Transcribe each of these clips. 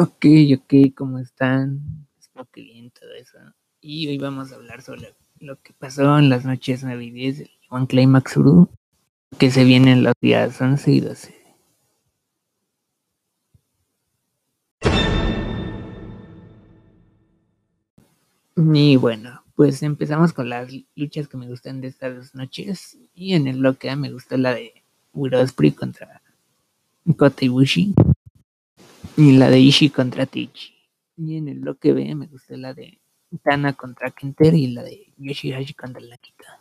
Ok, ok, ¿cómo están? Espero que bien todo eso. Y hoy vamos a hablar sobre lo que pasó en las noches navideñas del One Climax Uru, que se vienen los días 11 y 12. Y bueno, pues empezamos con las luchas que me gustan de estas dos noches. Y en el bloque me gustó la de Will Ospreay contra Kota Ibushi y la de Ishii contra Tichi. Y en el bloque B me gustó la de Tana contra Kenter y la de Yoshihashi contra Nakita.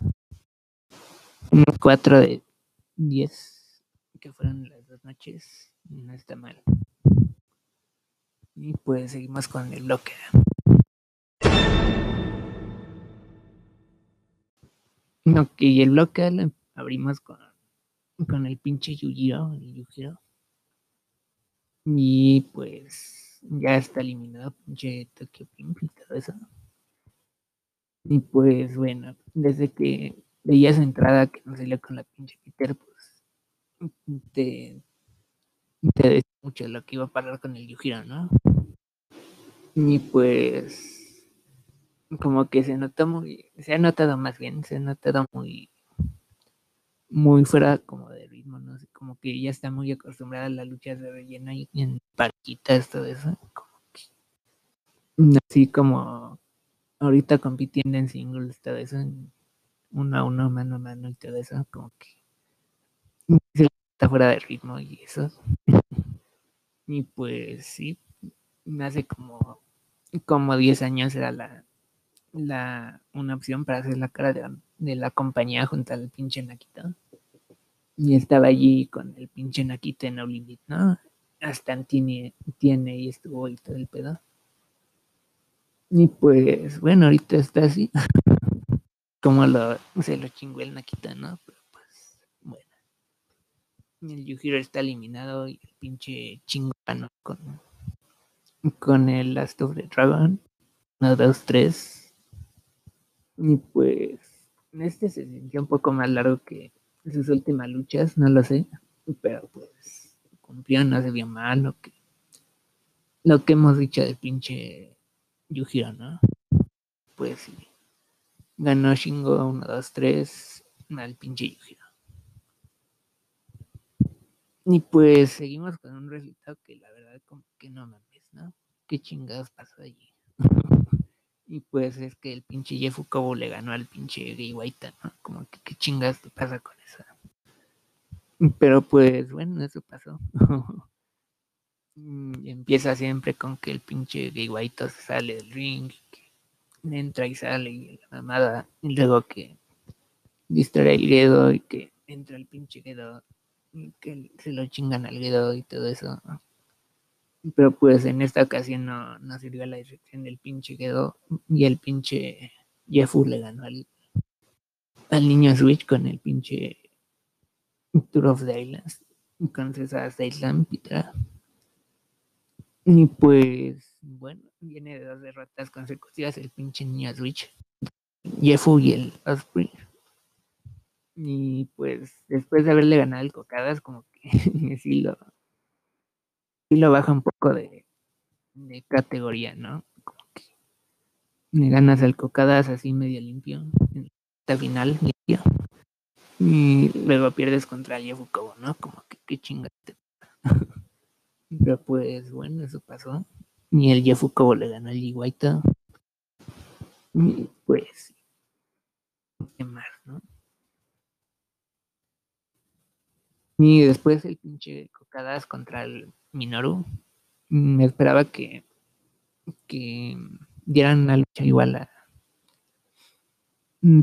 Unos 4 de 10 que fueron las dos noches. No está mal. Y pues seguimos con el bloque. Ok, el bloque lo abrimos con, con el pinche Yujiro, el Yujiro. Y pues ya está eliminado pinche Tokyo Pimp y todo eso. Y pues bueno, desde que veía esa entrada que no salió con la pinche Peter, pues te, te decía mucho lo que iba a parar con el Yujiro, ¿no? Y pues como que se notó muy, se ha notado más bien, se ha notado muy, muy fuera como de no como que ya está muy acostumbrada a las luchas de relleno y en parquitas, todo eso, como que, así como ahorita compitiendo en singles, todo eso, uno a uno, mano a mano y todo eso, como que está fuera de ritmo y eso. y pues sí, hace como, como 10 años era la, la, una opción para hacer la cara de, de la compañía junto al pinche Nakita. Y estaba allí con el pinche Nakita en No Limit, ¿no? Hasta tiene, tiene y estuvo y todo el pedo. Y pues, bueno, ahorita está así. Como lo, se lo chingó el Nakita, ¿no? Pero pues, bueno. El Yujiro está eliminado y el pinche chingano con, con el Last of the Dragon. 1, 2, 3 y pues, este se sintió un poco más largo que sus últimas luchas, no lo sé, pero pues cumplió, no se vio mal lo que, lo que hemos dicho del pinche Yujiro, ¿no? Pues sí, ganó Shingo 1, 2, 3 al pinche Yujiro. Y pues seguimos con un resultado que la verdad como que no mames, ¿no? ¿Qué chingados pasó allí? Y pues es que el pinche Jeff Kobo le ganó al pinche Gay White, ¿no? Como que qué chingas te pasa con eso. Pero pues bueno, eso pasó. y empieza siempre con que el pinche Gay se sale del ring, que entra y sale y la mamada, y luego que distrae el Guedo y que entra el pinche Guedo y que se lo chingan al Guedo y todo eso. Pero pues en esta ocasión no, no sirvió la dirección del pinche quedó y el pinche Jefu le ganó al, al niño Switch con el pinche Tour of the Islands con César Island Pitra. Y pues bueno, viene de dos derrotas consecutivas el pinche niño Switch, Jefu y el Osprey. Y pues después de haberle ganado el Cocadas, como que sí lo, y lo baja un poco de, de categoría, ¿no? Como que me ganas al cocadas así medio limpio, en la final limpio. Y luego pierdes contra Yefukobo, ¿no? Como que qué chingate. Pero pues bueno, eso pasó. Ni el Yefukobo le ganó al Iguaita. Y pues, ¿qué más, no? Y después el pinche contra el Minoru, me esperaba que, que dieran una lucha igual a,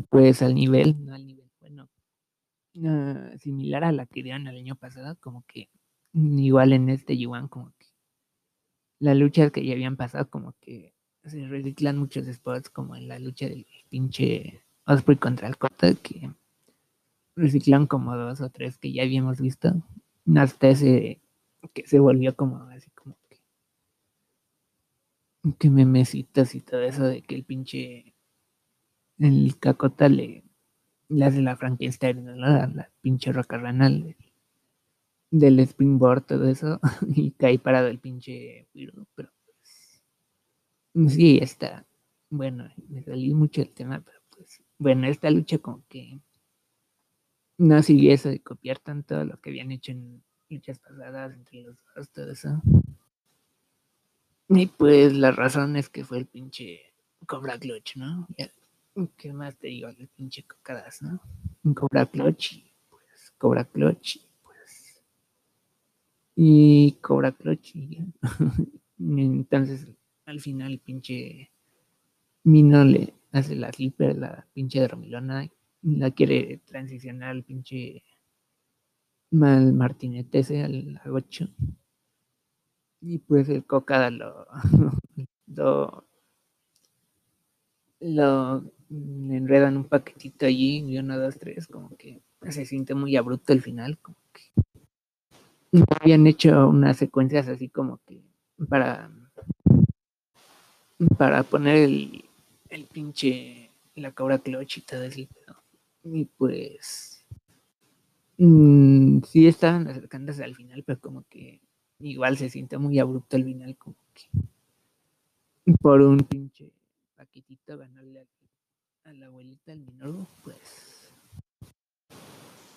pues al nivel, no al nivel, bueno, similar a la que dieron el año pasado, como que igual en este Yuan, como que las luchas que ya habían pasado, como que se reciclan muchos spots, como en la lucha del pinche Osprey contra el Kota, que reciclan como dos o tres que ya habíamos visto, hasta ese que se volvió como así como que que memecitas y todo eso de que el pinche el cacota le, le hace la Frankenstein, ¿no? la, la pinche roca ranal del springboard, todo eso, y caí parado el pinche pero pues, sí, está, bueno, me salí mucho el tema, pero pues, bueno, esta lucha como que no sigue eso de copiar tanto lo que habían hecho en luchas pasadas entre los dos, todo eso. Y pues la razón es que fue el pinche Cobra Clutch, ¿no? ¿Qué más te digo? El pinche cocadas, ¿no? Cobra Clutch pues Cobra Clutch pues y Cobra Clutch y entonces al final el pinche Mino le hace la slipper, la pinche de Romilona, la quiere transicionar al pinche mal Martinete ese al 8 y pues el cocada lo, lo, lo un paquetito allí, y uno, dos, tres, como que se siente muy abrupto el final, como que no habían hecho unas secuencias así como que para para poner el, el pinche la cabra clutch y eso y pues mmm, sí estaban acercándose al final pero como que igual se siente muy abrupto el final, como que por un pinche paquetito ganarle a, la abuelita el Minoru, pues.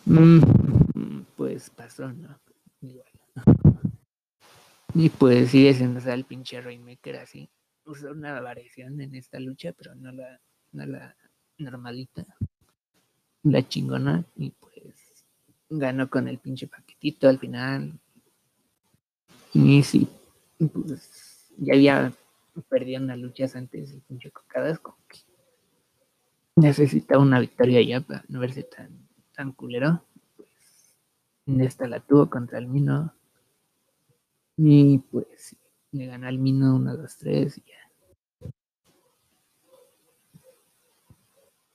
Mm, pues pasó, ¿no? Igual. Y pues sigue siendo el pinche Rainmaker así. Usó una variación en esta lucha, pero no la, no la normalita. La chingona. Y pues ganó con el pinche paquetito al final. Y sí, pues ya había perdido unas luchas antes y pinche cocadas, como que necesita una victoria ya para no verse tan, tan culero. Pues esta la tuvo contra el Mino. Y pues le ganó al Mino 1, 2, 3 y ya.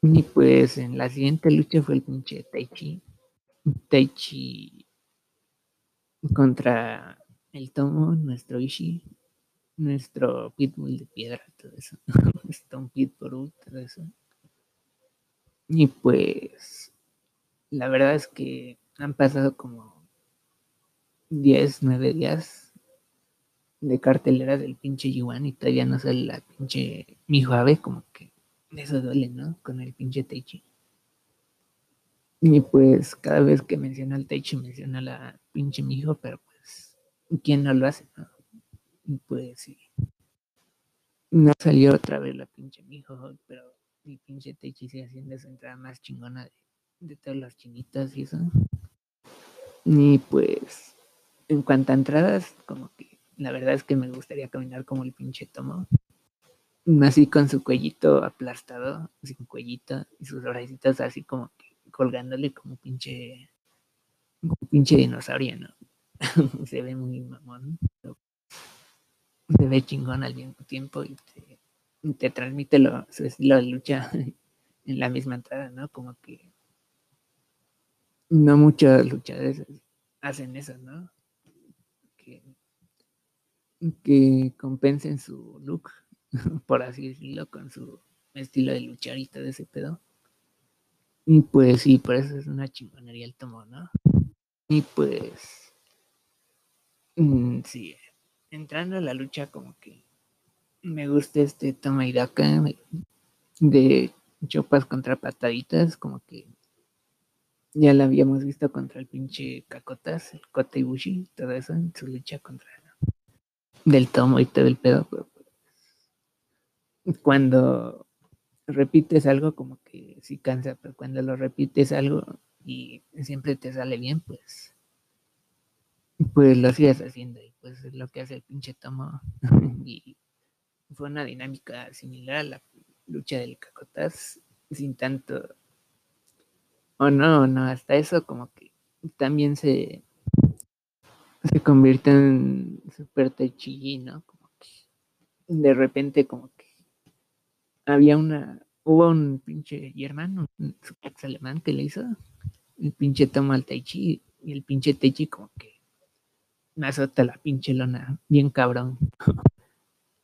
Y pues en la siguiente lucha fue el pinche Taichi. Taichi contra el tomo, nuestro Ishi, nuestro Pitbull de piedra, todo eso. Stone Pitbull, todo eso. Y pues, la verdad es que han pasado como 10, 9 días de cartelera del pinche Yuan y todavía no sale la pinche mi Ave, como que eso duele, ¿no? Con el pinche Teichi. Y pues cada vez que menciona el Teichi menciona la pinche Mijo, pero quién no lo hace, ¿no? Y pues sí. No salió otra vez la pinche mijo, pero mi pinche Techi sigue haciendo esa entrada más chingona de, de todas las chinitas y eso. Y pues, en cuanto a entradas, como que la verdad es que me gustaría caminar como el pinche Tomo. Así con su cuellito aplastado, sin cuellito, y sus orejitas así como que colgándole como pinche, como pinche dinosaurio, ¿no? se ve muy mamón, se ve chingón al mismo tiempo y te, transmite lo, su estilo de lucha en la misma entrada, ¿no? Como que no muchos luchadores hacen eso, ¿no? Que, que compensen su look, por así decirlo, con su estilo de luchar y todo ese pedo. Y pues sí, por eso es una chingonería el tomo, ¿no? Y pues Mm, sí, entrando a la lucha como que me gusta este toma y daca de chopas contra pataditas, como que ya la habíamos visto contra el pinche Cacotas, el Kota Ibushi, todo eso en su lucha contra del tomo y todo el pedo. Pues, cuando repites algo como que sí cansa, pero cuando lo repites algo y siempre te sale bien, pues pues lo sigues haciendo y pues es lo que hace el pinche tomo y fue una dinámica similar a la lucha del cacotas sin tanto o no, no, hasta eso como que también se se convierte en super techilli, ¿no? Como que de repente como que había una hubo un pinche hermano un alemán que le hizo el pinche tomo al Taichi y el pinche Taichi como que me azota la pinche lona, bien cabrón.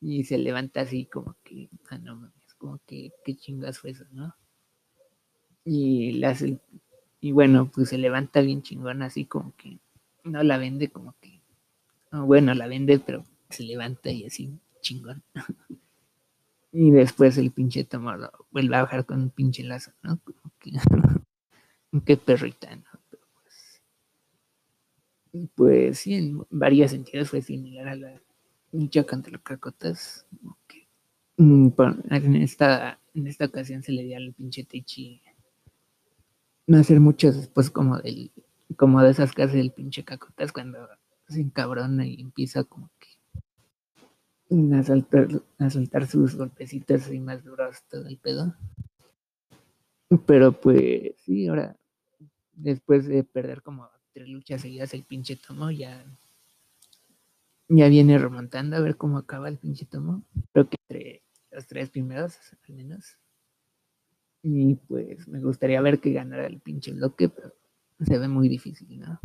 y se levanta así como que, ah, no mames, como que, qué chingas fue eso, ¿no? Y le hace, y bueno, pues se levanta bien chingón, así como que no la vende como que, bueno, la vende, pero se levanta y así, chingón. y después el pinche tomo lo vuelve a bajar con un pinche lazo, ¿no? Como que, qué perrita, ¿no? pues, pues sí, en varios sentidos fue similar a la lucha contra los cacotas. Mm, en esta, en esta ocasión se le dio al pinche Techi no hacer muchos después como del como de esas casas del pinche cacotas cuando se encabrona y empieza como que a soltar, a soltar sus golpecitos y más duros todo el pedo. Pero pues sí, ahora después de perder como tres luchas seguidas el pinche tomo ya ya viene remontando a ver cómo acaba el pinche tomo. Creo que entre los tres primeros al menos. Y pues me gustaría ver que ganara el pinche bloque, pero se ve muy difícil, ¿no?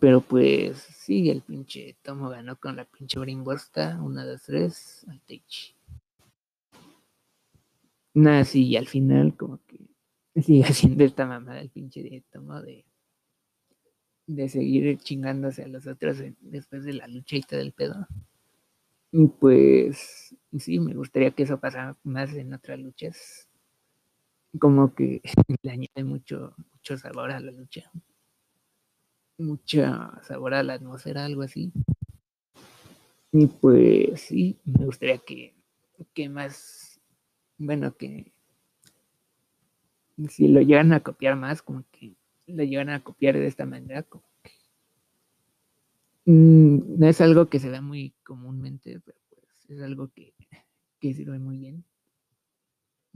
Pero pues sí, el pinche Tomo ganó con la pinche brimbosta, una, dos, tres, al Teichi. Nada, sí, y al final como que sigue haciendo esta mamada el pinche de Tomo de, de seguir chingándose a los otros después de la lucha y todo el pedo. Y pues sí, me gustaría que eso pasara más en otras luchas. Como que le añade mucho, mucho sabor a la lucha. Mucho sabor a la atmósfera, algo así. Y pues sí, me gustaría que, que más, bueno, que si lo llegan a copiar más, como que lo llegan a copiar de esta manera, como Mm, no es algo que se da muy comúnmente, pero pues es algo que, que sirve muy bien.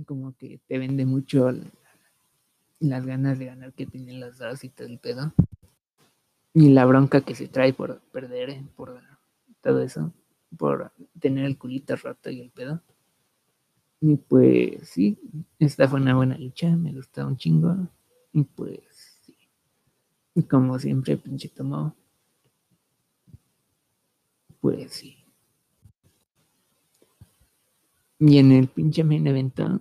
Como que te vende mucho las ganas de ganar que tienen los dos y todo el pedo. Y la bronca que se trae por perder, eh, por todo eso, por tener el culito roto y el pedo. Y pues sí, esta fue una buena lucha, me gustó un chingo. Y pues sí. Y como siempre, pinche tomó pues sí. Y en el pinche main evento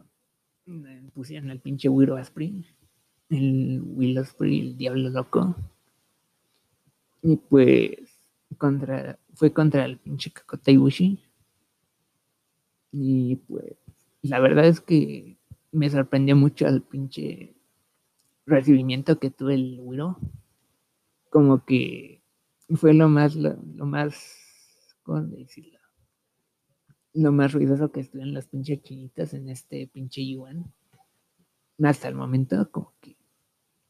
pusieron al pinche Willow Asprey, el Willow Asprey, el Diablo Loco. Y pues contra, fue contra el pinche Kakota Ibushi. Y pues la verdad es que me sorprendió mucho el pinche recibimiento que tuve el Willow. Como que fue lo más, lo más ¿cómo decirlo? Lo más ruidoso que estuvieron las pinches chinitas en este pinche Yuan. Hasta el momento, como que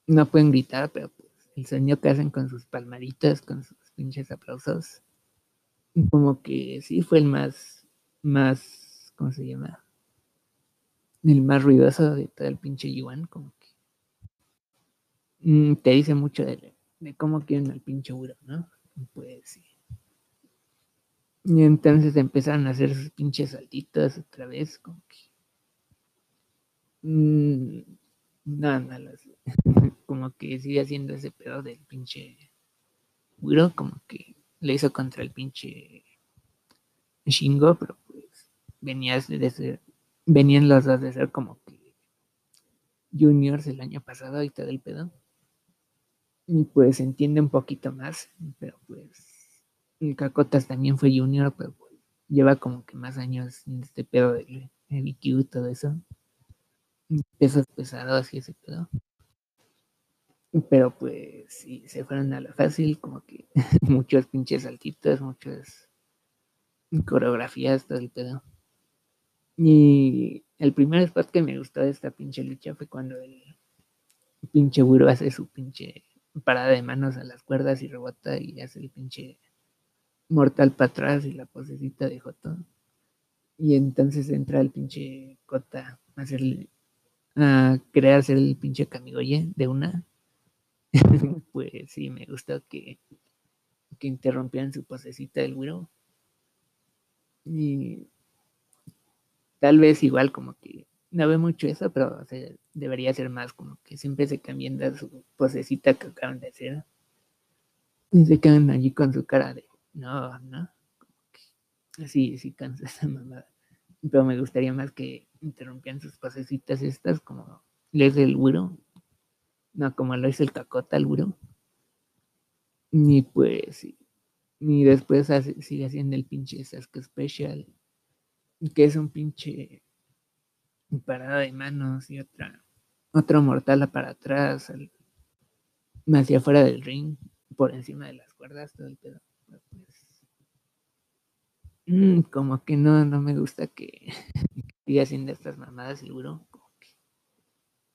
no pueden gritar, pero el sonido que hacen con sus palmaditas, con sus pinches aplausos, como que sí fue el más, más, ¿cómo se llama? El más ruidoso de todo el pinche Yuan, como que mm, te dice mucho de, cómo quieren al pinche Uro, ¿no? Pues sí. Y entonces empezaron a hacer sus pinches saltitos otra vez, como que. Mmm, nada, como que sigue haciendo ese pedo del pinche Wiro, como que le hizo contra el pinche Shingo, pero pues venía de ser, venían los dos de ser como que juniors el año pasado y todo el pedo. Y pues se entiende un poquito más, pero pues el Cacotas también fue junior, pero pues, lleva como que más años en este pedo de BQ y todo eso. Pesos pesados y ese pedo. Pero pues sí, se fueron a la fácil, como que muchos pinches saltitos, muchas coreografías, todo el pedo. Y el primer spot que me gustó de esta pinche lucha fue cuando el pinche Wiro hace su pinche parada de manos a las cuerdas y rebota y hace el pinche mortal para atrás y la posecita de Joto. Y entonces entra el pinche Cota a hacerle, a hacer el pinche Kamigoye de una. pues sí, me gustó que, que interrumpieran su posecita del Wiro. Y tal vez igual como que no ve mucho eso, pero debería ser más como que siempre se cambian de su posecita que acaban de hacer. Y se quedan allí con su cara de no, no. Sí, sí cansa esa mamada. Pero me gustaría más que interrumpieran sus pasecitas estas como les del Wiro. No, como lo hizo el Cacota el Wiro. Ni pues, ni después sigue haciendo el pinche Sasuke Special, que es un pinche parada de manos y otra, otro mortal para atrás, hacia afuera del ring, por encima de las cuerdas, todo el pedo. Mm, como que no, no me gusta que, siga haciendo estas mamadas, seguro.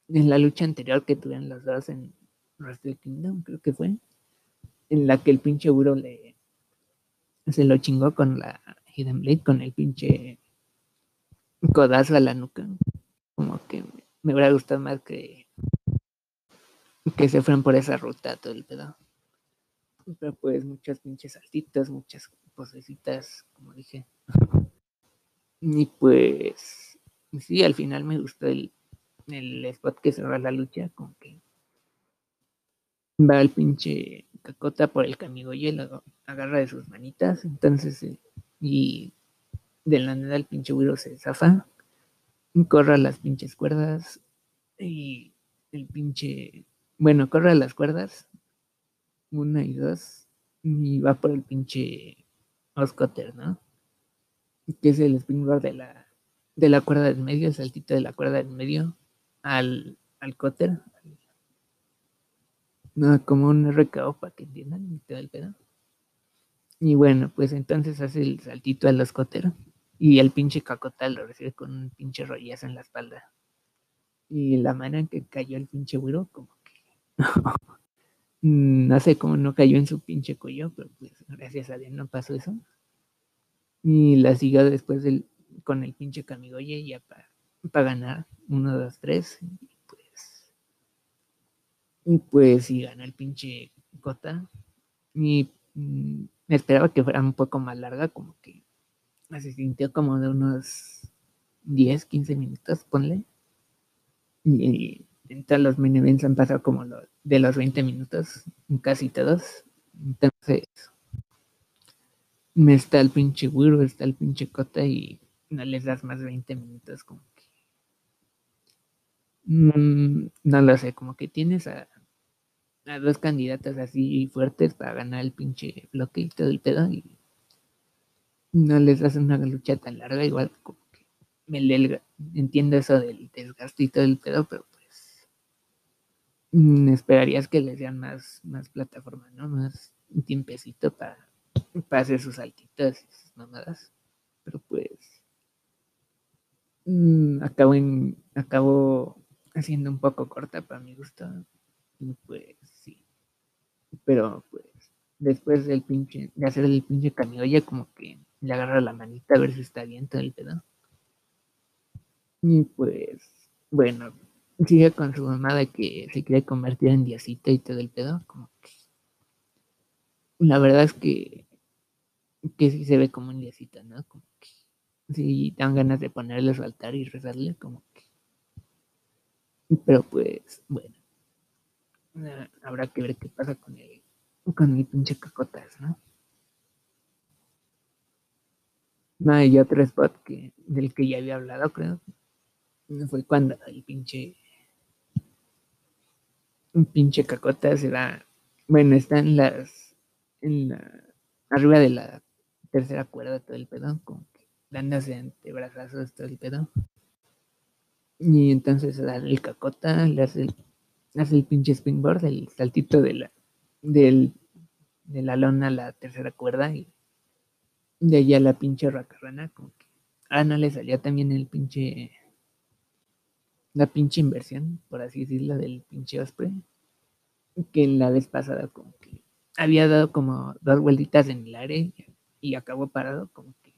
en la lucha anterior que tuvieron los dos en Wrestle Kingdom, creo que fue, en la que el pinche Uro le se lo chingó con la Hidden Blade, con el pinche codazo a la nuca. Como que me hubiera gustado más que que se fueran por esa ruta todo el pedo. Pero pues muchas pinches saltitas, muchas posecitas, como dije. Y pues sí, al final me gustó el, el spot que cerró la lucha, con que va el pinche cacota por el camigoye, lo agarra de sus manitas, entonces, eh, y de la nada el pinche güiro se zafa, corre las pinches cuerdas, y el pinche, bueno, corre las cuerdas, una y dos, y va por el pinche Oscotter, ¿no? Que es el springboard de la, de la cuerda del medio, el saltito de la cuerda del medio al, al cotter, no, como un RKO para que entiendan todo el pedo. Y bueno, pues entonces hace el saltito al escotero y el pinche cacotal lo recibe con un pinche rollazo en la espalda. Y la manera en que cayó el pinche güiro, como que no sé cómo no cayó en su pinche cuello, pero pues gracias a Dios no pasó eso. Y la siguió después con el pinche Camigoye ya para ganar. Uno, dos, tres. Y pues sí, gana el pinche Cota. Y mm, me esperaba que fuera un poco más larga, como que se sintió como de unos 10, 15 minutos, ponle. Y, entre los mini han pasado como de los 20 minutos, casi todos. Entonces, me está el pinche Wiro, está el pinche Cota y no les das más 20 minutos, como que. Mm, no lo sé, como que tienes a, a dos candidatas así fuertes para ganar el pinche bloque y todo el pedo y no les hace una lucha tan larga, igual como que me entiendo eso del desgaste y todo el pedo, pero esperarías que les dieran más, más plataforma, ¿no? Más un tiempecito para, para hacer sus saltitos y sus mamadas. Pero pues mm, acabo en, acabo haciendo un poco corta para mi gusto. Y pues pero pues después del pinche, de hacer el pinche ya como que le agarra la manita a ver si está bien todo el pedo. Y pues, bueno, sigue con su mamá de que se quiere convertir en diosita y todo el pedo, como que la verdad es que que sí se ve como un diosita, ¿no? Como que sí dan ganas de ponerle su altar y rezarle, como que pero pues, bueno, habrá que ver qué pasa con el, con mi pinche cacotas, ¿no? No, hay otro spot que, del que ya había hablado, creo. Fue cuando el pinche. Un pinche cacota se va. Bueno, está en las. En la. Arriba de la tercera cuerda, todo el pedo. Como que dándose antebrazazos, todo el pedo. Y entonces da el cacota, le hace el hace el pinche springboard, el saltito de la, del, de la lona a la tercera cuerda y de allá la pinche racarrana, como que, ah, no le salía también el pinche, la pinche inversión, por así decirlo, del pinche Osprey, que la vez pasada como que había dado como dos vueltitas en el aire y acabó parado, como que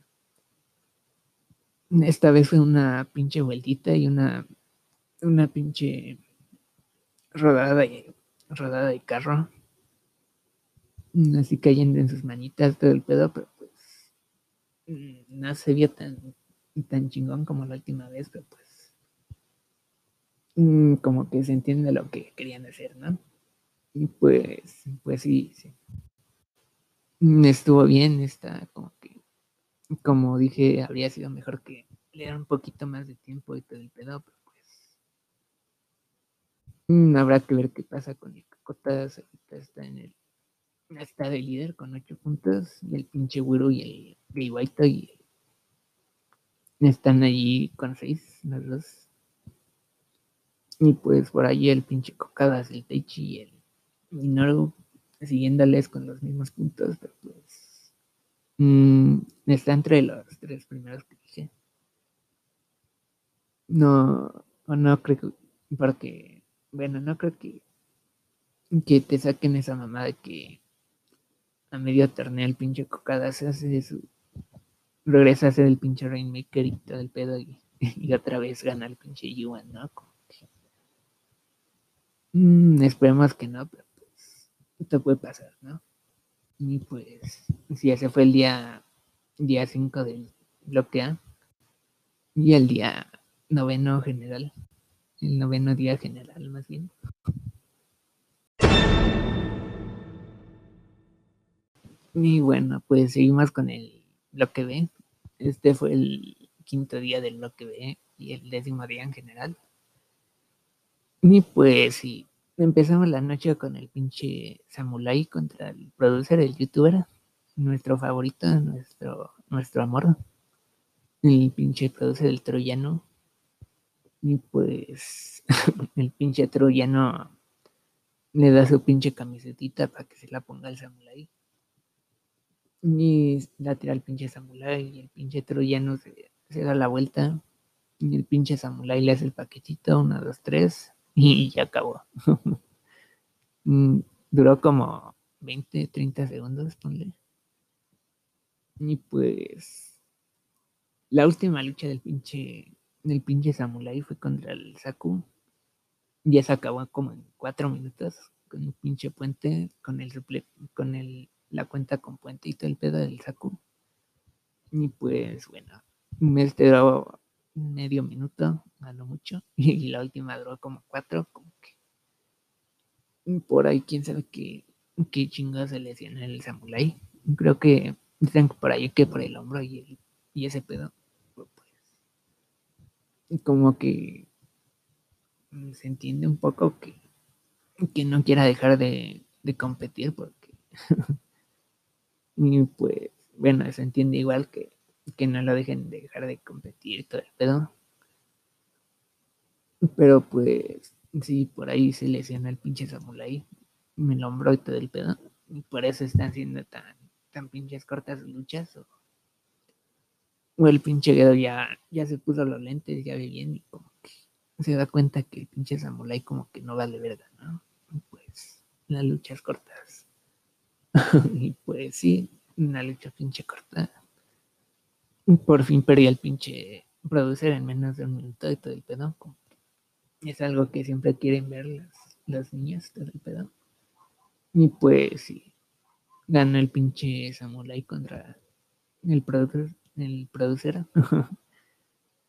esta vez fue una pinche vueltita y una, una pinche rodada de, rodada de carro. Así cayendo en sus manitas todo el pedo, pero pues mm, no se vio tan, tan chingón como la última vez, pero pues mm, como que se entiende lo que querían hacer, ¿no? Y pues, pues sí, sí. Mm, estuvo bien, está como que, como dije, habría sido mejor que le dieran un poquito más de tiempo y todo el pedo, pero Mm, habrá que ver qué pasa con el Cacota. Ahorita está en el está de líder con ocho puntos y el pinche Wiro y el Gay White y están allí con seis los dos. Y pues por ahí el pinche Cocadas, el Teichi y el Minoru siguiéndoles con los mismos puntos, pero pues mmm, está entre los tres primeros que dije. No, no creo que, porque, bueno, no creo que, que te saquen esa mamá de que a medio torneo el pinche Cocada se hace su, regresa a ser el pinche Rainmaker y todo el pedo y, otra vez gana el pinche Yuan, ¿no? Mm, esperemos que no, pero esto puede pasar, ¿no? Y pues, si ese fue el día día 5 del bloque y el día noveno general, el noveno día general más bien. Y bueno, pues seguimos con el bloque B. Este fue el quinto día del bloque B y el décimo día en general. Y pues sí, Empezamos la noche con el pinche Samurai contra el producer, el youtuber, nuestro favorito, nuestro, nuestro amor, el pinche producer del troyano. Y pues el pinche troyano le da su pinche camisetita para que se la ponga el Samurai. Y la tira el pinche Samurai y el pinche troyano se, se da la vuelta. Y el pinche Samurai le hace el paquetito, una, dos, tres y ya acabó. Mm, duró como 20, 30 segundos, ponle. Y pues la última lucha del pinche del pinche Samurai fue contra el Saku. Ya se acabó como en cuatro minutos con un pinche puente, con el con el la cuenta con puente y todo el pedo del Saku. Y pues bueno, me duró medio minuto, a lo mucho, y la última duró como cuatro, como que por ahí quién sabe qué, qué chingados se lesiona el Samurai. Creo que dicen por ahí que por el hombro y, y ese pedo. Pues, como que se entiende un poco que, que no quiera dejar de, de competir porque y pues bueno se entiende igual que, que no lo dejen de dejar de competir todo el pedo pero pues, sí, por ahí se lesiona el pinche Samurai. Me lo y todo el pedo. Y por eso están siendo tan, tan pinches cortas luchas. O, el pinche Gedo ya, ya se puso los lentes, ya ve bien y como que se da cuenta que el pinche Samurai como que no vale verga, ¿no? Pues, las luchas cortas. y pues sí, una lucha pinche corta. Por fin perdí el pinche producer en menos de un minuto y todo el pedo. Es algo que siempre quieren ver las, las niñas, todo el pedo. Y pues sí, gana el pinche Samurai contra el productor, el producer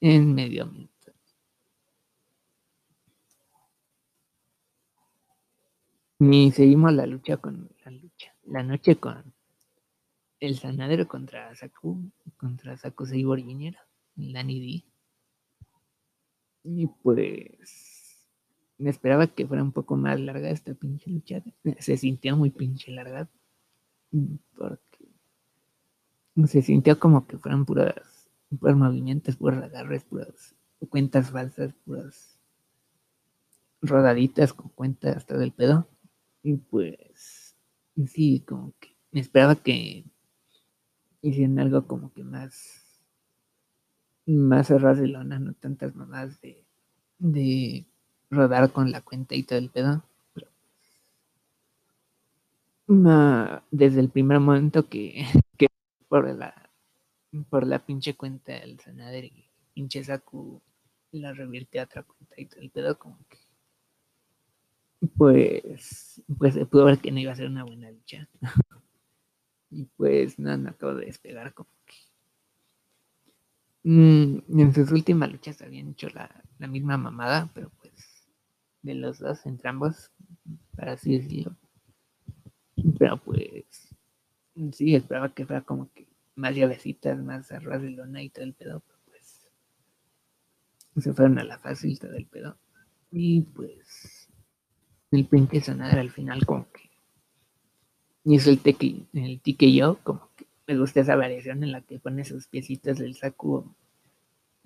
en medio minuto. Y seguimos la lucha con la lucha, la noche con el sanadero contra Saku, contra Saku Seibor Jr., Danny D. Y pues me esperaba que fuera un poco más larga esta pinche lucha. Se sintió muy pinche larga. Porque se sintió como que fueran puras, puros movimientos, puros agarres, puras cuentas falsas, puras rodaditas con cuentas todo el pedo. Y pues sí, como que me esperaba que hicieran algo como que más más de lona, no tantas mamadas de, de rodar con la cuenta y todo el pedo. desde el primer momento que, que por la por la pinche cuenta del Sanader y pinche Saku la revierte a otra cuenta y todo el pedo como que pues pues se pudo ver que no iba a ser una buena lucha y pues no acabo de despegar como que Mm, en sus últimas luchas habían hecho la, misma mamada, pero pues de los dos, entre ambos, para así decirlo. Pero pues sí, esperaba que fuera como que más llavecitas, más arroz de lona y todo el pedo, pero pues se fueron a la fácil todo el pedo. Y pues el pinche sonar al final como que Y es el, tequi, el yo, como que me gusta esa variación en la que pone sus piecitas del saco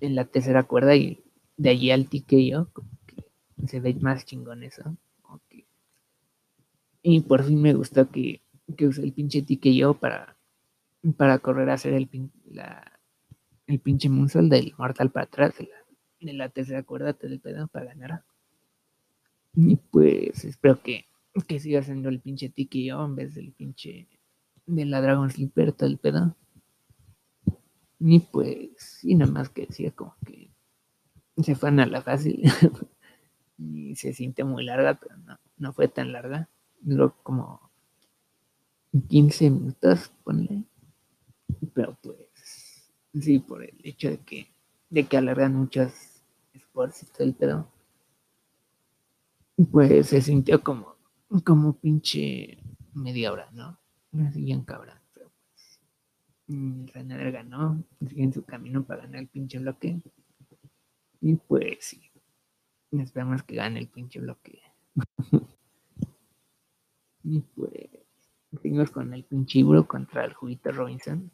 en la tercera cuerda y de allí al yo, como que se ve más chingón eso. Y por fin me gustó que, que use el pinche yo para, para correr a hacer el, la, el pinche Moonsault del Mortal para atrás de la, de la tercera cuerda del pedo para ganar. Y pues espero que, que siga haciendo el pinche yo en vez del pinche de la Dragon Sleeper todo el pedo. Y pues, y nada más que decía como que se fueron a la fácil. y se siente muy larga, pero no, no fue tan larga. Duró como 15 minutos, ponle. Pero pues, sí, por el hecho de que, de que alargan muchos sports y todo el pedo. Pues se sintió como, como pinche media hora, ¿no? Así bien cabrón. Pero pues, mm, Renner ganó, sigue en su camino para ganar el pinche bloque. Y pues sí, esperamos que gane el pinche bloque. y pues seguimos con el pinche Ibro contra el Juguito Robinson.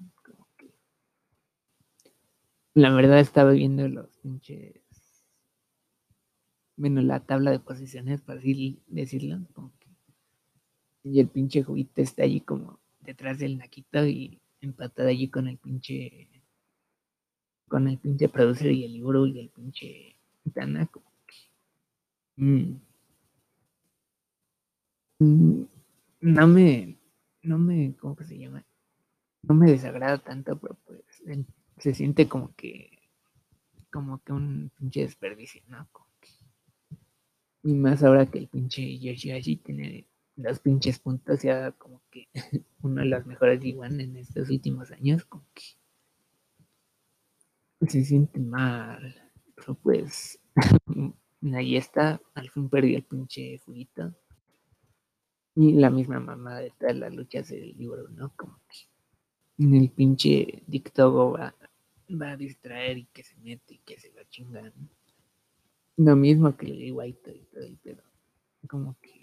La verdad estaba viendo los pinches. Bueno, la tabla de posiciones, para así decirlo. Y el pinche juguito está allí como detrás del naquito y empatado allí con el pinche. Con el pinche producer y el libro y el pinche Tana. Como que, mm. Mm, no me. No me. ¿Cómo que se llama? No me desagrada tanto, pero pues se siente como que como que un pinche desperdicio, ¿no? y más ahora que el pinche Yoshihashi tiene los pinches puntos, ya como que uno de los mejores igual en estos últimos años, como que se siente mal. Pero pues ahí está, al fin perdió el pinche juguito. Y la misma mamá de todas las luchas del libro, ¿no? Como que en el pinche Dictogo va va a distraer y que se mete y que se va a chingar. Lo mismo que el White y todo el pedo. Como que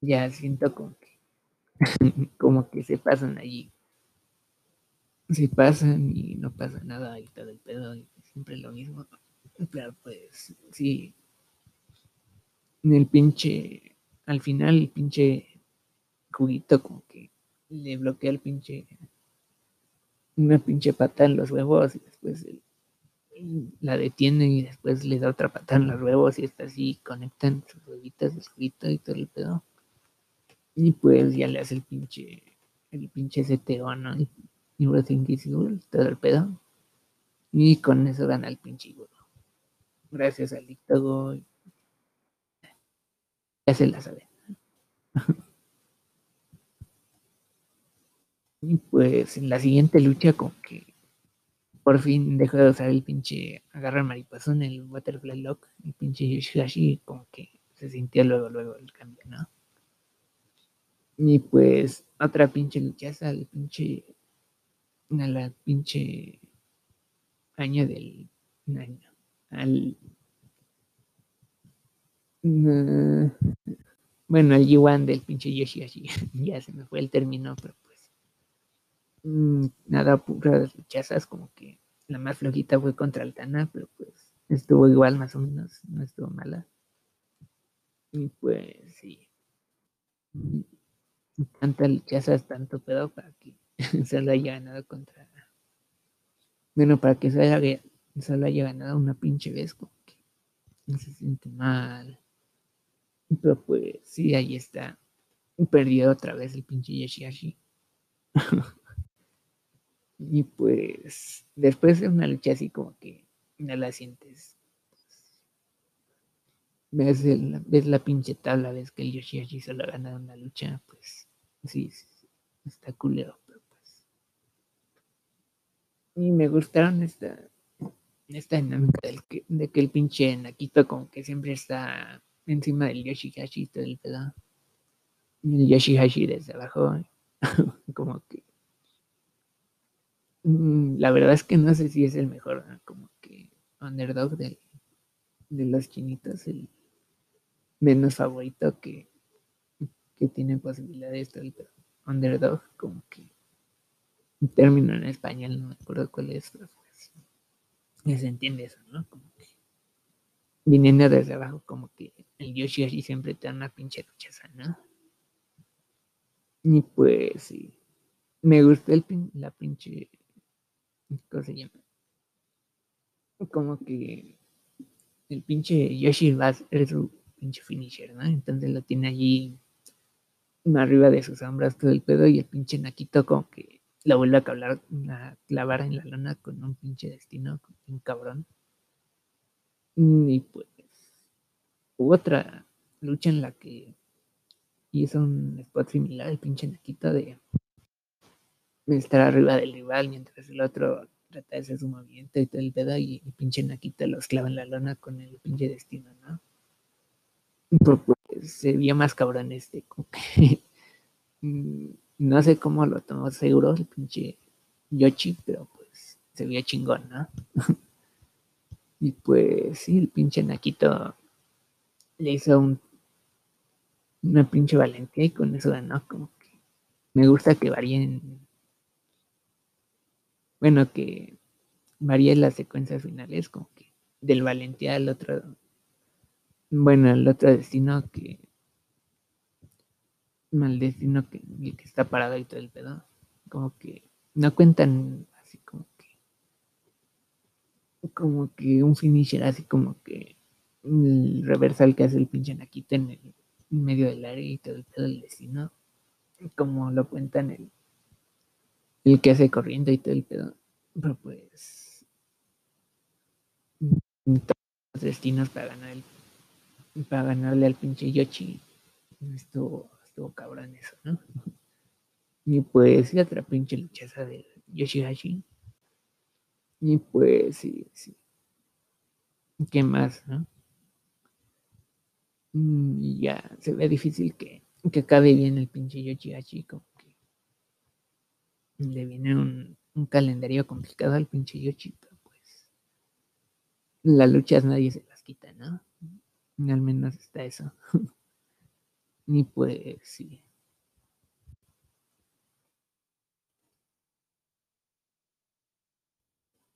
ya siento como que como que se pasan allí. Se pasan y no pasa nada y todo el pedo y siempre lo mismo. Pero pues sí. En el pinche, al final el pinche juguito como que le bloquea el pinche una pinche pata en los huevos y después la detiene y después le da otra pata en los huevos y está así, conectan sus huevitas, su huevito y todo el pedo. Y pues ya le hace el pinche, el pinche CTO, ¿no? Y everything is todo el pedo. Y con eso gana el pinche güey. Gracias al dictador. Ya se la sabe. Y pues en la siguiente lucha, con que por fin dejó de usar el pinche agarrar maripazón, el Butterfly Lock, el pinche Yoshihashi, como que se sintió luego, luego el cambio, ¿no? Y pues otra pinche luchaza, el pinche. A la pinche año del año. Al. bueno, al G1 del pinche Yoshihashi. ya se me fue el término, pero Mm, nada puras luchazas, como que la más flojita fue contra Altana, pero pues estuvo igual más o menos, no estuvo mala. Y pues sí. Tanta luchazas, tanto pedo para que solo haya ganado contra. Bueno, para que solo haya, solo haya ganado una pinche vez, como que no se siente mal. Pero pues sí, ahí está. Perdió otra vez el pinche Yoshihashi. Y pues después de una lucha así como que no la sientes. Ves, ves la pinche tabla, ves que el Yoshihashi solo ha ganado una lucha, pues sí, está culero, pero pues. Y me gustaron esta, esta dinámica del que, de que el pinche Nakito como que siempre está encima del Yoshihashi todo el pedo. Y el Yoshihashi desde abajo, como que Mm, la verdad es que no sé si es el mejor, como que underdog de, de los chinitos, el menos favorito que, que tiene posibilidades ahorita. underdog, como que un término en español, no me acuerdo cuál es, pero pues se entiende eso, ¿no? Como que viniendo desde abajo, como que el Yoshi siempre te da una pinche luchaza, ¿no? Y pues sí, me gusta el la pinche, ¿cómo se llama? Como que el pinche Yoshi va a su pinche finisher, ¿no? Entonces lo tiene allí arriba de sus sombras todo el pedo y el pinche Naquito como que la vuelve a clavar, a clavar en la lona con un pinche destino, un cabrón. Y pues hubo otra lucha en la que hizo un spot similar, el pinche Naquito de estar arriba del rival mientras el otro trata de hacer su movimiento y todo el pedo y el pinche Naquito los clava en la lona con el pinche destino, ¿no? Pues, se veía más cabrón este, como que mm, no sé cómo lo tomó seguro el pinche Yoshi, pero pues se veía chingón, ¿no? y pues sí, el pinche Naquito le hizo un, una pinche valentía y con eso ganó, como que me gusta que varíen, bueno, que varíen las secuencias finales, como que del valentía al otro bueno, el otro destino que. Mal destino que el que está parado y todo el pedo. Como que no cuentan así como que. Como que un finisher así como que. El reversal que hace el pinche Nakita en el medio del área y todo el pedo del destino. Como lo cuentan el. El que hace corriendo y todo el pedo. Pero pues. Los destinos para ganar el para ganarle al pinche Yoshi. Estuvo, estuvo cabrón eso, ¿no? Y pues y otra pinche luchaza de Yoshihashi. Y pues sí, sí. ¿Qué más, no? Mm, y ya se ve difícil que, que acabe bien el pinche Yoshihashi, como que le viene un, un calendario complicado al pinche Yoshi, pero pues las luchas nadie se las quita, ¿no? Al menos está eso. Ni pues sí.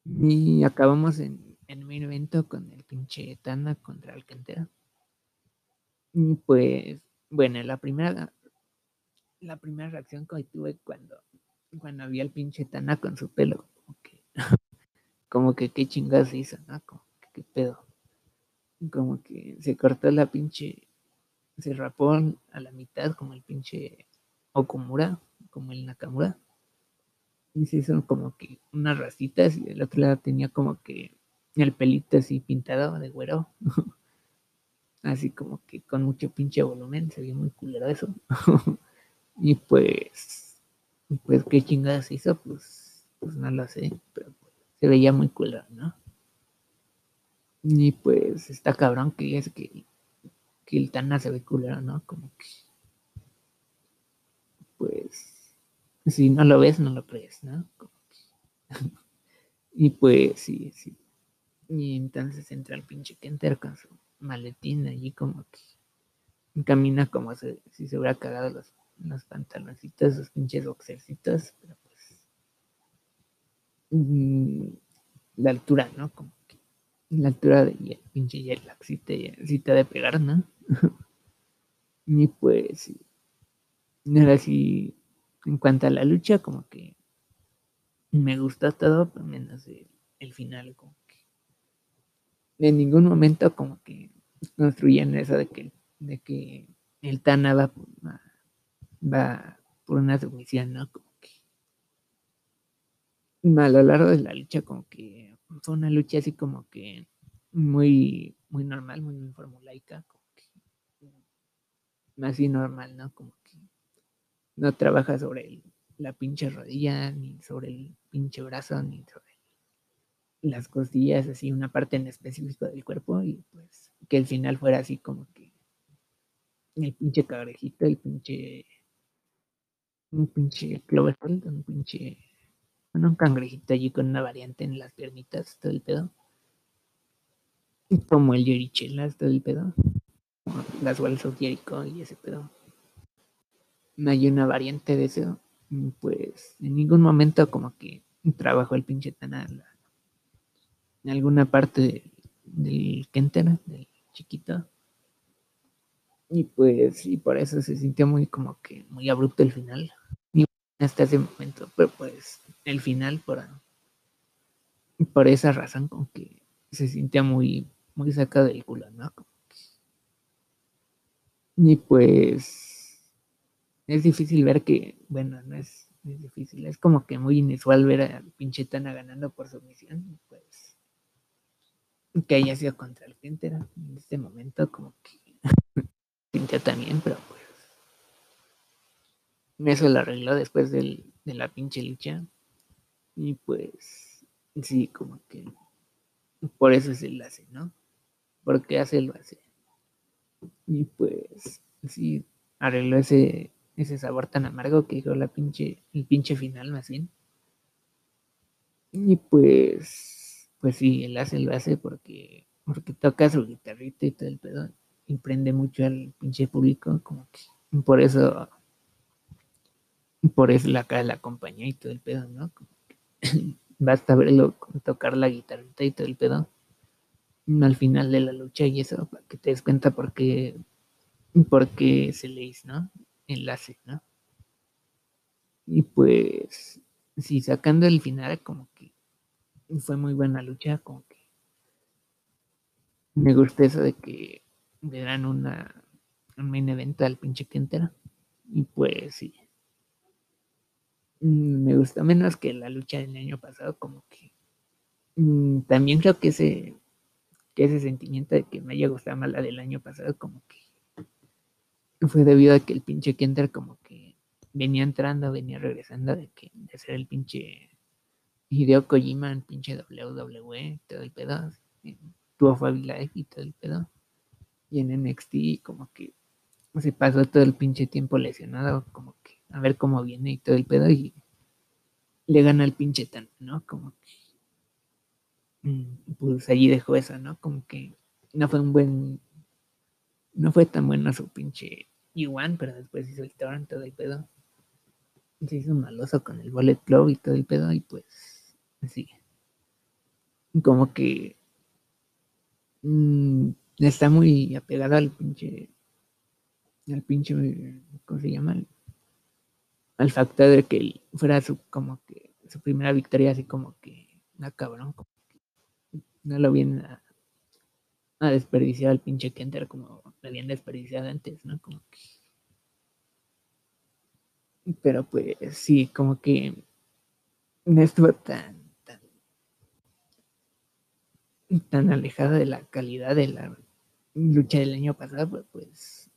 Y acabamos en, en mi evento con el pinche Tana contra Alcantara. Y pues, bueno, la primera, la primera reacción que tuve cuando, cuando vi al pinche Tana con su pelo, como que, como que qué chingados hizo. Como que qué pedo como que se cortó la pinche, se rapó a la mitad como el pinche Okumura, como el Nakamura. Y se hizo como que unas racitas y del otro lado tenía como que el pelito así pintado de güero. así como que con mucho pinche volumen, se veía muy culero eso. y pues, pues qué chingadas hizo, pues, pues no lo sé, pero se veía muy culero, ¿no? Y pues está cabrón que es que, que el Tana se ve culero, ¿no? Como que. Pues. Si no lo ves, no lo crees, ¿no? Como que, y pues sí, sí. Y entonces entra el pinche Kenter con su maletín allí como que camina como si se hubiera cagado los, los pantaloncitos, esos pinches boxercitos, pero pues mm, la altura, ¿no? Como la altura de el pinche Jetlag si te, si te ha de pegar, ¿no? y pues, sí. ahora sí, en cuanto a la lucha, como que me gustó todo, menos el, final, como que en ningún momento como que construyen eso de que, de que el Tana va, va por una sumisión, ¿no? Como que a lo largo de la lucha como que fue una lucha así como que muy, muy normal, muy, formulaica, como que así normal, ¿no? Como que no trabaja sobre la pinche rodilla, ni sobre el pinche brazo, ni sobre las costillas, así una parte en específico del cuerpo, y pues que el final fuera así como que el pinche cabrejito, el pinche un pinche Cloverfield, un pinche bueno, un cangrejito allí con una variante en las piernitas, todo el pedo. Como el Yorichelas, todo el pedo. Las of Jericho y ese pedo. hay una variante de eso, pues en ningún momento como que trabajó el pinche Tana en alguna parte del Kenter, del chiquito. Y pues, y por eso se sintió muy como que muy abrupto el final. Hasta ese momento, pero pues el final por, por esa razón como que se sentía muy, muy sacado del culo, ¿no? Y pues es difícil ver que, bueno, no es, difícil, es como que muy inusual ver a pinche Tana ganando por su misión, pues que haya sido contra el gente en este momento como que sintió también, pero pues eso lo arregló después de la pinche lucha y pues sí, como que por eso es el hace, ¿no? Porque hace lo hace. Y pues sí, arregló ese, ese sabor tan amargo que dijo la pinche, el pinche final más bien. Y pues, pues sí, él hace lo hace porque, porque toca su guitarrita y todo el pedo. Y prende mucho al pinche público, como que por eso, por eso la la compañía y todo el pedo, ¿no? basta verlo tocar la guitarrita y todo el pedo al final de la lucha y eso, para que te des cuenta por qué, se le hizo, ¿no? Enlace, ¿no? Y pues, sí, sacando el final, como que fue muy buena lucha, como que me gusta eso de que le dan una, un main event al pinche Kentera. Y pues sí. Mm, me gusta menos que la lucha del año pasado, como que mm, también creo que ese que ese sentimiento de que me haya gustado más la del año pasado, como que fue debido a que el pinche Kenter como que venía entrando, venía regresando de que de ser el pinche Hideo Kojima en pinche WWE, todo el pedo, tuvo Fabi Life y todo el pedo. Y en NXT como que se pasó todo el pinche tiempo lesionado, como que a ver cómo viene y todo el pedo y le gana el pinche tan, ¿no? Como que Mm, pues allí dejó eso, ¿no? Como que no fue un buen, no fue tan bueno su pinche Yuan, pero después hizo el torrent, todo el pedo. Se hizo maloso con el Bullet Club y todo el pedo, y pues, sí. Como que mm, está muy apegado al pinche, al pinche, ¿cómo se llama? Al, factor de que fuera su, como que, su primera victoria, así como que, una cabrón, como no lo vienen a, desperdiciar al pinche Kenter como lo habían desperdiciado antes, ¿no? Como que... Pero pues sí, como que no estuvo tan, tan, tan alejada de la calidad de la lucha del año pasado, pues, pues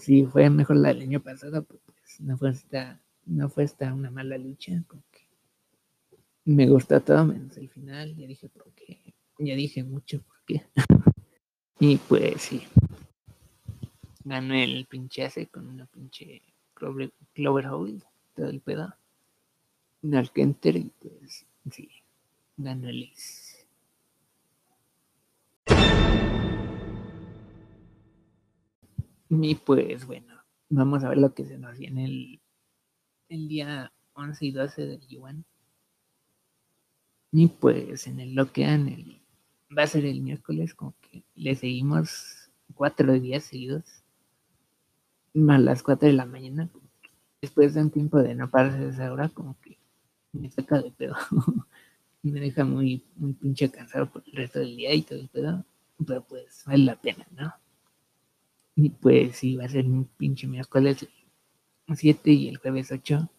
sí fue mejor la del año pasado, pues no fue esta, no fue esta una mala lucha, como me gustó todo menos el final, ya dije por qué ya dije mucho por qué. y pues sí. Ganó el pinche hace con una pinche Clover, Clover todo el pedo. Al Kenter y pues sí. Ganó el Y pues bueno, vamos a ver lo que se nos viene el, el día 11 y 12 de Yuan. Y pues en el lo que en el va a ser el miércoles, como que le seguimos cuatro días seguidos, más las cuatro de la mañana. Después de un tiempo de no pararse esa hora, como que me saca de pedo. me deja muy, muy pinche cansado por el resto del día y todo el pedo. Pero pues vale la pena, ¿no? Y pues sí, va a ser un pinche miércoles 7 y el jueves 8.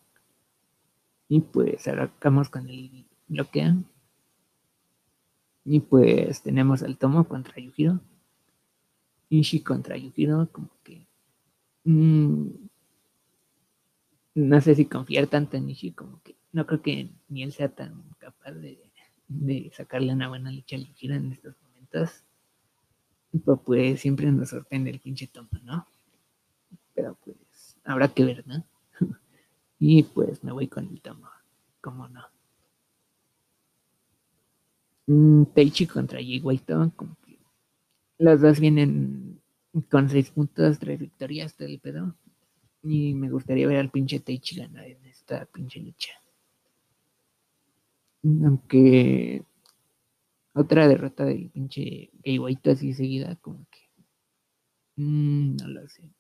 Y pues arrancamos con el bloqueo. Y pues tenemos al Tomo contra Yujiro. Ishi contra Yujiro, como que. Mm, no sé si confiar tanto en Ishi, como que no creo que ni él sea tan capaz de, sacarle una buena lucha a Yujiro en estos momentos. Pues siempre nos sorprende el pinche Tomo, ¿no? Pero pues habrá que ver, ¿no? y pues me voy con el Tomo, como no. Teichi contra Jay como que los dos vienen con seis puntos, tres victorias, todo el pedo. Y me gustaría ver al pinche Taichi ganar en esta pinche lucha. Aunque otra derrota del pinche Gay White así seguida, como que. Mmm, no lo sé.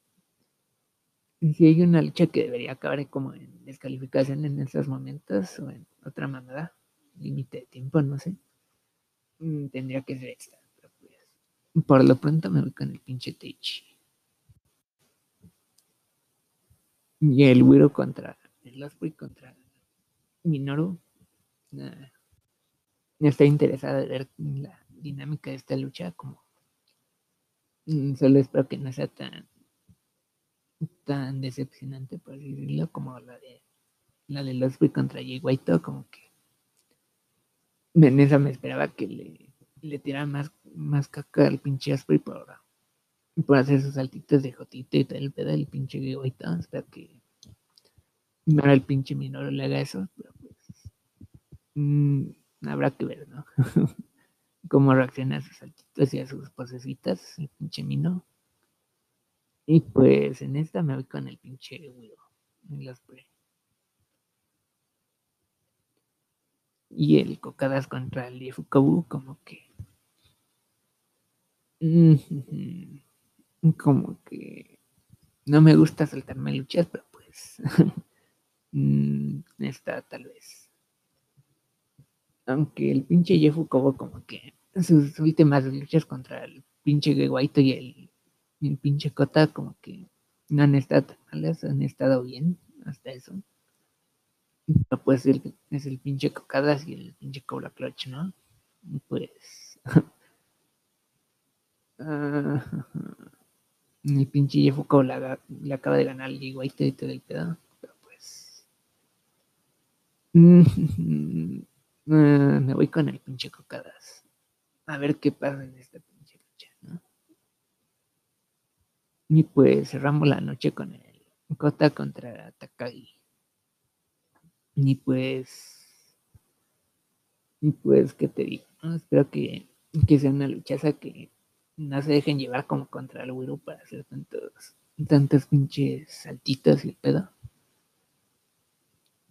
Si hay una lucha que debería acabar como en descalificación en esos momentos o en otra manera, límite de tiempo, no sé. Mm, tendría que ser esta. Pero pues, por lo pronto me voy con el pinche Teichi. Y el Wiro contra el Osprey contra Minoru. Nah, estoy interesada en ver la dinámica de esta lucha como mm, solo espero que no sea tan tan decepcionante por decirlo como la de la de Osprey contra Jay White como que en esa me esperaba que le, le tirara más, más caca al pinche Osprey por, por hacer sus saltitos de jotito y todo el pedo del pinche Jay White espero que ahora el pinche minor le haga eso pero pues mmm, habrá que ver, ¿no? Cómo reacciona a sus saltitos y a sus posecitas, el pinche Mino. Y pues en esta me voy con el pinche Widow. Y el Cocadas contra el Yefukabu, como que. Como que. No me gusta saltarme luchas, pero pues. Mm, esta tal vez aunque el pinche Jeff Kobo como que sus últimas luchas contra el pinche Geguaito y el, pinche Kota como que no han estado tan malas, han estado bien hasta eso. Pero pues es el pinche Cocadas y el pinche Cobra Clutch, ¿no? Pues... uh, el pinche Jeff Kobo le, acaba de ganar el Geguaito y todo el pedo. Pero pues... Ah, me voy con el pinche cocadas. A ver qué pasa en esta pinche lucha. Y pues cerramos la noche con el Kota contra Takagi. Y pues. Y pues, ¿qué te digo? Espero que, que sea una luchaza que no se dejen llevar como contra el Wiru para hacer tantos, tantos pinches saltitos y el pedo.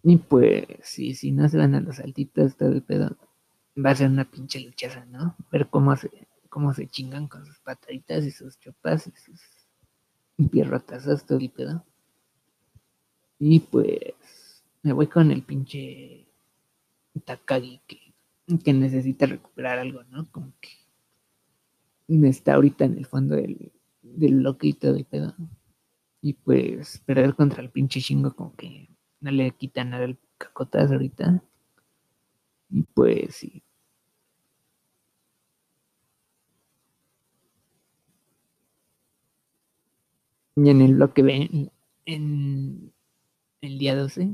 Y pues, sí, si no se van a los saltitos, todo el pedo, va a ser una pinche luchaza, ¿no? Ver cómo se, cómo se chingan con sus pataditas y sus chopas y sus pierrotazos, todo el pedo. Y pues, me voy con el pinche Takagi que, que necesita recuperar algo, ¿no? Como que está ahorita en el fondo del, del loquito del pedo. Y pues, perder contra el pinche chingo como que no le quitan nada el cacotas ahorita. Y pues sí. Y en el bloque B, en el día 12,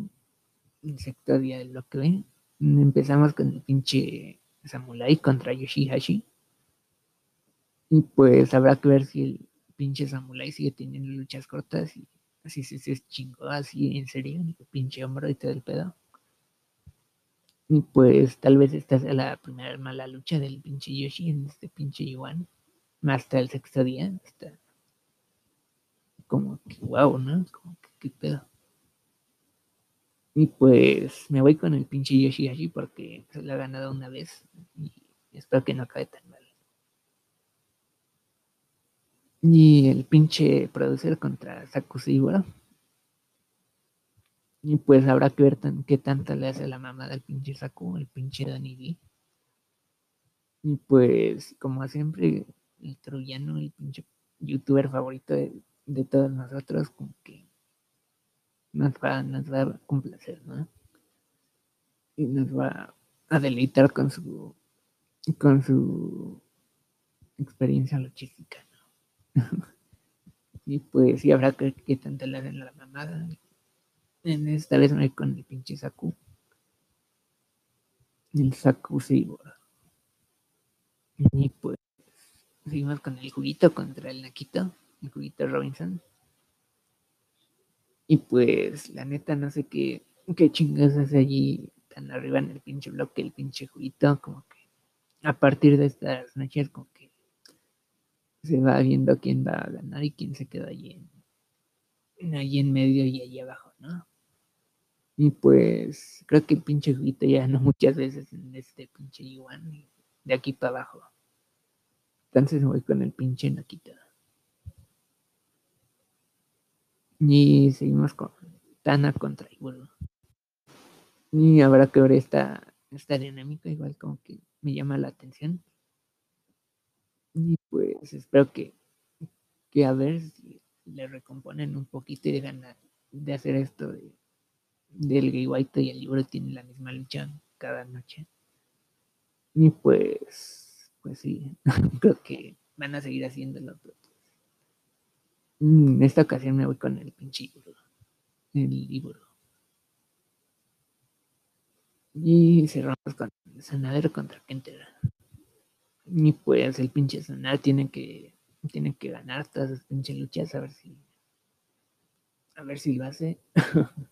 el sexto día del bloque B, empezamos con el pinche Samurai contra Yoshihashi. Y pues habrá que ver si el pinche Samurai sigue teniendo luchas cortas y Así se, se chingó, así en serio, el pinche hombro y todo el pedo. Y pues tal vez esta sea la primera mala lucha del pinche Yoshi en este pinche Yuan. Hasta el sexto día. Está como que wow, ¿no? Como que qué pedo. Y pues me voy con el pinche Yoshi porque se lo ha ganado una vez. Y espero que no acabe tan mal. Y el pinche producer contra Sakusiwa. Y pues habrá que ver qué tanto le hace la mamá del pinche Saku, el pinche Danny Y pues, como siempre, el troyano, el pinche youtuber favorito de, todos nosotros, como que nos va, nos va a complacer, ¿no? Y nos va a deleitar con su con su experiencia logística y pues sí habrá que, que tanto le hacen la mamada. En esta vez me voy con el pinche Saku. El Saku sí, Y pues seguimos con el juguito contra el Naquito, el juguito Robinson. Y pues la neta no sé qué, qué chingas hace allí tan arriba en el pinche bloque, el pinche juguito, como que a partir de estas noches como que se va viendo quién va a ganar y quién se queda allí ahí en medio y allí abajo, ¿no? Y pues creo que el pinche juguito ya no muchas veces en este pinche igual de aquí para abajo. Entonces voy con el pinche Nakita. Y seguimos con Tana contra Iburo. Y habrá que ver esta, esta dinámica, igual como que me llama la atención. Pues espero que, que a ver si le recomponen un poquito y dejan de hacer esto de, del gay white y el libro tienen la misma lucha cada noche. Y pues, pues sí, creo que van a seguir haciéndolo. Pero en esta ocasión me voy con el pinche libro. El libro. Y cerramos con Sanadero contra Kenter. Y pues el pinche Sanar tiene que, tiene que ganar todas sus pinches luchas a ver si a ver si lo hace.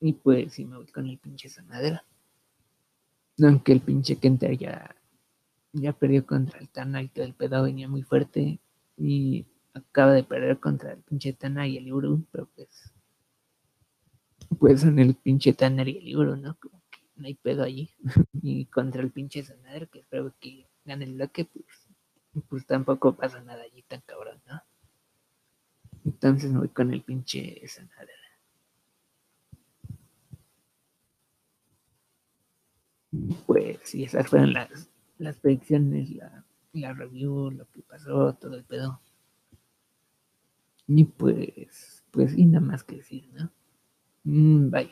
y pues si me voy con el pinche Sanadera. Aunque el pinche Kenter ya, ya perdió contra el Tana y todo el pedo venía muy fuerte. Y acaba de perder contra el pinche Tana y el Iburu, pero pues. Pues son el pinche Tana y el Iburu, ¿no? Como que no hay pedo allí. y contra el pinche Sanadera, que espero que gane el bloque, pues, pues tampoco pasa nada allí tan cabrón, ¿no? Entonces me voy con el pinche Sanadera. Pues, y esas fueron las, las predicciones, la, la review, lo que pasó, todo el pedo. Y pues, pues, y nada más que decir, ¿no? Mm, bye.